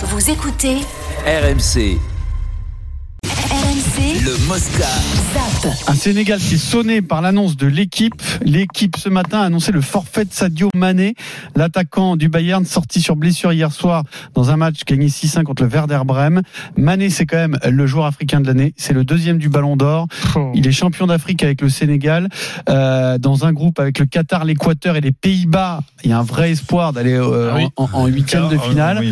Vous écoutez RMC, RMC le Mosca. Zap. Un Sénégal qui est sonné par l'annonce de l'équipe. L'équipe ce matin a annoncé le forfait de Sadio Mané, l'attaquant du Bayern sorti sur blessure hier soir dans un match gagné 6-1 contre le Werder Bremen. Mané c'est quand même le joueur africain de l'année, c'est le deuxième du Ballon d'Or. Il est champion d'Afrique avec le Sénégal euh, dans un groupe avec le Qatar, l'Équateur et les Pays-Bas. Il y a un vrai espoir d'aller euh, Ah oui. en, en huitième de finale.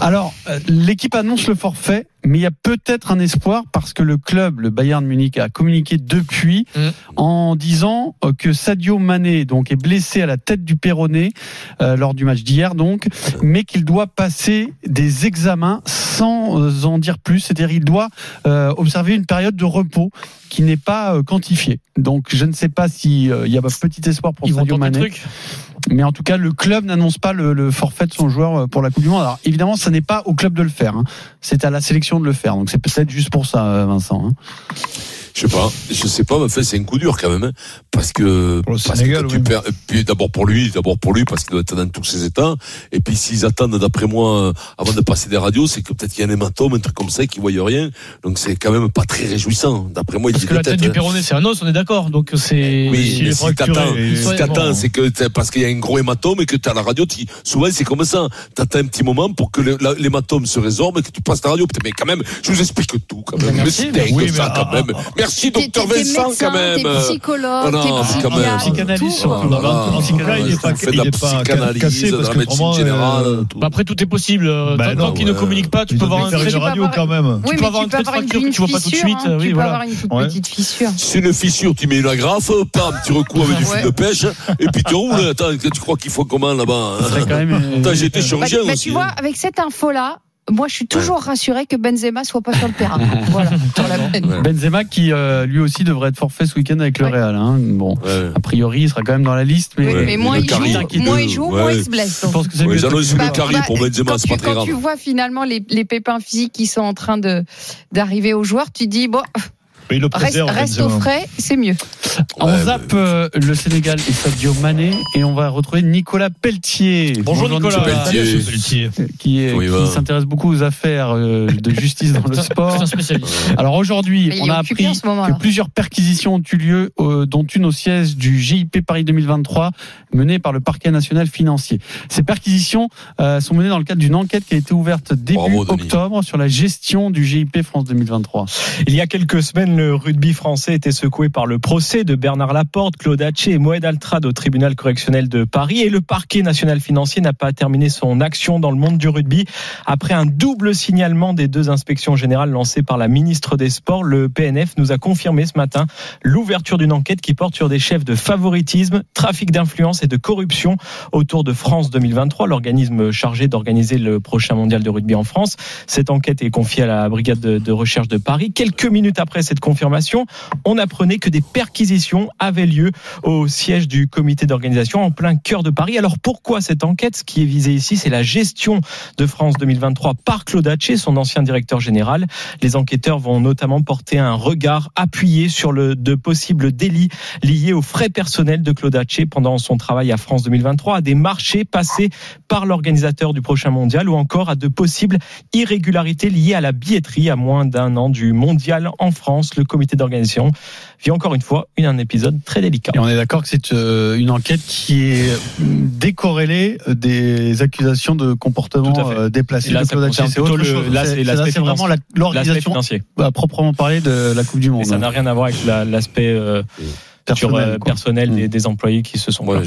Alors, euh, l'équipe annonce le forfait, mais il y a peut-être un espoir parce que le club, le Bayern Munich, a communiqué depuis Mm. en disant euh, que Sadio Mané donc est blessé à la tête du péroné euh, lors du match d'hier, donc, mais qu'il doit passer des examens sans euh, en dire plus. C'est-à-dire, il doit euh, observer une période de repos qui n'est pas euh, quantifiée. Donc, je ne sais pas si euh, il y a petit espoir pour Ils Sadio Mané. Mais en tout cas, le club n'annonce pas le, forfait de son joueur euh, pour la Coupe du Monde. Alors évidemment, ce n'est pas au club de le faire. hein. C'est à la sélection de le faire. Donc c'est peut-être juste pour ça, euh, Vincent. hein. Je sais pas, je sais pas, mais enfin, c'est un coup dur quand même, hein, parce que, Pour le parce Sénégal, que oui. tu perds, et puis d'abord pour lui, d'abord pour lui, parce qu'il doit être dans tous ses états, et puis s'ils attendent, d'après moi, avant de passer des radios, c'est que peut-être qu'il y a un hématome, un truc comme ça, qu'ils voient rien, donc c'est quand même pas très réjouissant, d'après moi, il Parce que la tête du. Péroné, c'est un os, on est d'accord. Donc c'est. Oui, s'il mais si t'attends, si c'est que parce qu'il y a un gros hématome et que t'as la radio, souvent c'est comme ça. T'attends un petit moment pour que la- l'hématome se résorbe et que tu passes ta radio. Mais quand même, je vous explique tout quand même. Merci, Mais c'est dingue oui, ça mais quand même. Merci docteur Vincent quand même. T'es psychologue, Non, t'es non, quand même. psychiatre, Psychanalyste, surtout. En cas, il n'est pas, il est pas cassé de parce la que médecine autrement, générale, euh, tout. Bah, après, tout est possible. Euh, Bah tant qu'il ne ouais. communique pas, tu peux avoir un trait de radio quand même. Oui, peux mais avoir tu un peux trait de fracture que tu vois pas tout de suite, hein, oui, tu peux avoir une petite fissure. C'est une fissure, tu mets une agrafe, pam, tu recours avec du fil de pêche, et puis tu roules. Attends, tu crois qu'il faut comment là-bas Ce serait hein quand même, euh, Attends, j'ai été Bah, chirurgien bah, aussi. tu vois, hein. avec cette info-là, moi, je suis toujours rassuré que Benzema soit pas sur le terrain. voilà. Benzema qui euh, lui aussi devrait être forfait ce week-end avec le Ouais. Real. hein. Bon, Ouais. a priori, il sera quand même dans la liste, mais Oui, mais moins il, joue, moins il joue, moins il se blesse. je pense que c'est Ouais, mieux. j'annonce Bah, le carré bah, pour Benzema, quand c'est tu, pas très quand grave. tu vois finalement les, les pépins physiques qui sont en train de d'arriver aux joueurs, tu dis bon, Mais il le reste, préserve. reste au frais, c'est mieux. On Ouais, zappe euh, le Sénégal et Sadio Mané et on va retrouver Nicolas Pelletier. Bonjour, Nicolas. Pelletier. Pelletier. qui, s'intéresse beaucoup aux affaires euh, de justice dans le sport. un spécialiste. Alors aujourd'hui, on a appris en ce moment, que plusieurs perquisitions ont eu lieu, euh, dont une au siège du GIP Paris 2023, menée par le parquet national financier. Ces perquisitions euh, sont menées dans le cadre d'une enquête qui a été ouverte début Bravo, octobre sur la gestion du GIP France 2023. Il y a quelques semaines, le rugby français était secoué par le procès de Bernard Laporte, Claude Haché et Moed Altrad au tribunal correctionnel de Paris. Et le parquet national financier n'a pas terminé son action dans le monde du rugby. Après un double signalement des deux inspections générales lancées par la ministre des Sports, le PNF nous a confirmé ce matin l'ouverture d'une enquête qui porte sur des chefs de favoritisme, trafic d'influence et de corruption autour de France 2023, l'organisme chargé d'organiser le prochain mondial de rugby en France. Cette enquête est confiée à la brigade de, de recherche de Paris. Quelques minutes après cette confirmation, on apprenait que des perquisitions avaient lieu au siège du comité d'organisation en plein cœur de Paris. Alors pourquoi cette enquête? Ce qui est visé ici, c'est la gestion de France 2023 par Claude Haché, son ancien directeur général. Les enquêteurs vont notamment porter un regard appuyé sur le, de possibles délits liés aux frais personnels de Claude Haché pendant son travail à France 2023, à des marchés passés par l'organisateur du prochain mondial ou encore à de possibles irrégularités liées à la billetterie à moins d'un an du mondial en France. Le comité d'organisation vit encore une fois une- un épisode très délicat. Et on est d'accord que c'est euh, une enquête qui est décorrélée des accusations de comportement euh, déplacé là, de C'est vraiment l'organisation à proprement parler de la Coupe du Monde. Et ça n'a rien à voir avec la- l'aspect euh, sur, Personnel, euh, quoi. personnel des, Mm. des employés qui se sont plaints.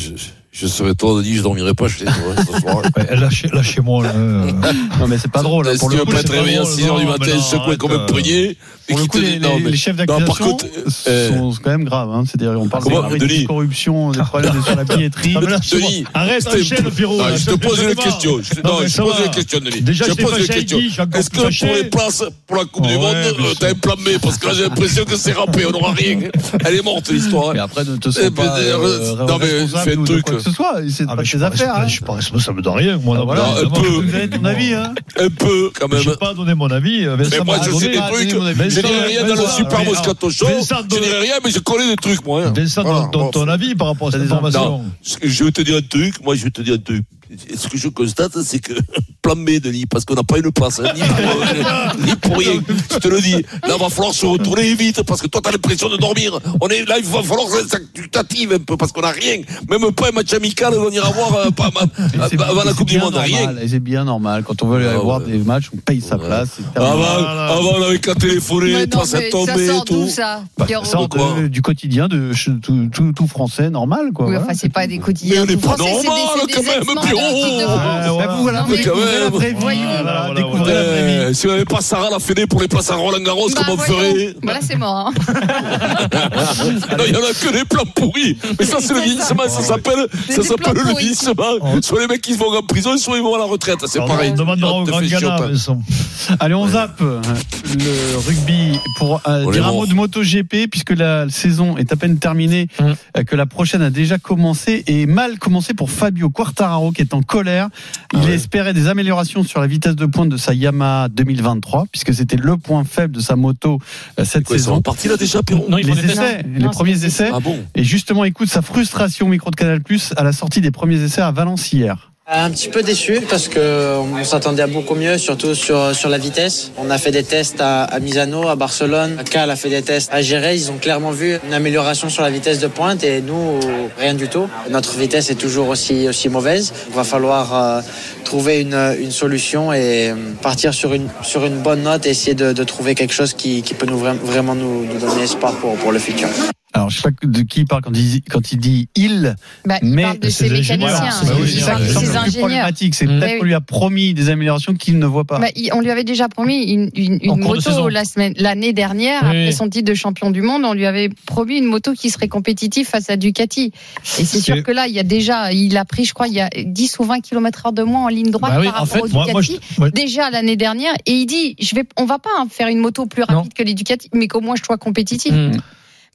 Je, serais toi, Denis, je dormirai pas, je sais, ce soir. Lâchez-moi. là. euh. Non, mais c'est pas drôle. hein, Si tu veux pas c'est te pas réveiller à drôle. 6 h du non, matin, secoué comme un arrête, prunier. et Pour le coup, te- les, non, les- mais- les chefs non, par d'accusation contre, euh, sont quand même graves. Hein. C'est-à-dire, on parle Comment, des Denis de corruption, des problèmes sur la billetterie. Ah. Denis, Arrête, enchaîne, Pierrot. Non, là, je te pose une question. Je, Non, je ça pose une question, Denis. Déjà, je t'ai pose une chez question. Est-ce que pour les places pour la Coupe du Monde, euh, t'as un plan B? Parce que là, j'ai l'impression que c'est râpé, on n'aura rien. Elle est morte, l'histoire. Mais après, ne te sens pas euh, euh, non, mais fais un truc. Que ce soit. C'est Ah, pas pas affaires. responsable- hein. je suis pas responsable de rien. Moi, Ah, voilà, un évidemment. peu. Vous avez ton avis, hein Un peu, quand même. Je n'ai pas donné mon avis. Vincent Mais moi, je sais des trucs. Je dirais rien dans le Super Moscato Show. Je dirais rien, mais je connais des trucs, moi. hein. Vincent, donne ton- avis par rapport à cette information. Je vais te dire un truc. Moi, je vais te dire un truc. ce que je constate, c'est que plan B, Denis, parce qu'on n'a pas une place, hein, ni, pour, euh, ni pour rien. Je te le dis. Là, va falloir se retourner vite, parce que toi, t'as l'impression de dormir. On est là, il va falloir que tu t'actives un peu, parce qu'on n'a rien. Même pas un match amical, on ira voir euh, pas, Et c'est- avant la Coupe du bien Monde, rien. C'est bien normal. Quand on veut aller Ah, voir ouais. des matchs, on paye sa Ouais. place. Avant, Voilà. avant, on avait qu'à téléphoner, toi, ça ça tombait sort d'où tout. ça Bah, ça sort de- du quotidien de tout, tout, tout français normal. Quoi, Oui, voilà. enfin, c'est pas des quotidiens. Mais on est tout pas normal, quand même, Bah, voilà. voilà, mais découvrez la vraie vie. Voilà, Voilà, découvrez la vraie vie. Eh, si on n'avait pas Sarah la Fédé pour les places à Roland Garros, Bah, comment on ferait Voilà, c'est mort. hein. Non, il y en a que des plans pourris. Mais ça, c'est le vieillissement, ça s'appelle, le vieillissement. Soit les mecs qui vont en prison, soit ils vont à la retraite. C'est pareil. On au Grand Ghana. Allez, on zappe euh, le rugby pour euh, dire un mot de MotoGP puisque la saison est à peine terminée, Mm. euh, que la prochaine a déjà commencé et mal commencé pour Fabio Quartararo qui est en colère. Il Ah ouais. espérait des améliorations sur la vitesse de pointe de sa Yamaha 2023 puisque c'était le point faible de sa moto euh, cette Quoi, saison. repartis là déjà, Pierrot Non, Les essais, les Non, premiers essais. Ah bon Et justement, écoute sa frustration au micro de Canal Plus à la sortie des premiers essais à Valence hier. Un petit peu déçu parce que on s'attendait à beaucoup mieux, surtout sur, sur la vitesse. On a fait des tests à, à Misano, à Barcelone. Cal a fait des tests à Géré. Ils ont clairement vu une amélioration sur la vitesse de pointe et nous, rien du tout. Notre vitesse est toujours aussi, aussi mauvaise. Il va falloir euh, trouver une, une solution et euh, partir sur une, sur une bonne note et essayer de, de trouver quelque chose qui, qui peut nous, vra- vraiment nous, nous donner espoir pour, pour le futur. Alors, je sais pas de qui il parle quand il, dit- quand il dit il, Bah, il Mais parle de c'est ses mécaniciens. Bah oui, c'est ça qui semble le plus ingénieurs. problématique. C'est Mm. peut-être Oui. qu'on lui a promis des améliorations qu'il ne voit pas. Bah, on lui avait déjà promis une, En moto la semaine, l'année dernière, Oui, après son titre de champion du monde. On lui avait promis une moto qui serait compétitive face à Ducati. Et c'est sûr que là, il y a déjà, il a pris, je crois, il y a 10 ou 20 km heure de moins en ligne droite Bah oui, par en rapport fait, au Moi, moi, je, Ducati. Déjà l'année dernière, et il dit, je vais, on va pas hein, faire une moto plus rapide Non. que les Ducati, mais qu'au moins je sois compétitif. Mm.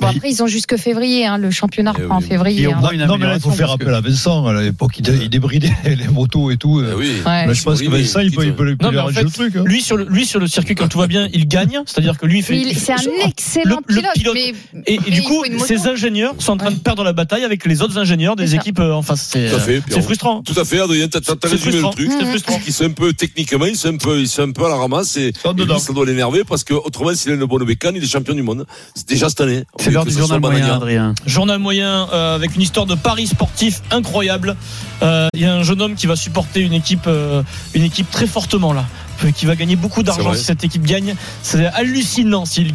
Bon après, ils ont jusque février, hein, le championnat Eh reprend en oui. février. Hein. une non, mais là, il faut faire appel à Vincent. À l'époque, il, dé- il débridait les motos et tout. Eh oui. Ouais. Là, je pense que Vincent, il peut, il peut, il peut Non, mais lui en fait, le truc. hein. Lui sur le, lui sur le circuit quand tout va bien, il gagne. C'est-à-dire que lui il fait. C'est un excellent le- pilote, pilote- mais Et, du coup, ces ingénieurs sont en train de perdre la bataille avec les autres ingénieurs des C'est ça. équipes euh, en face. C'est Tout à fait, euh, c'est frustrant. Tout à fait, Adrien, t'as résumé le truc. Mmh. C'est frustrant. Ils sont un peu, techniquement, ils sont un peu, à la ramasse et, ça doit l'énerver parce que autrement, s'il a une bonne bécane, il est champion du monde. C'est déjà cette année. C'est l'heure du journal moyen, Banania. Adrien. Journal moyen euh, avec une histoire de paris sportif incroyable. Euh, Il y a un jeune homme qui va supporter une équipe, euh, une équipe très fortement là, euh, qui va gagner beaucoup d'argent si cette équipe gagne. C'est hallucinant s'il gagne.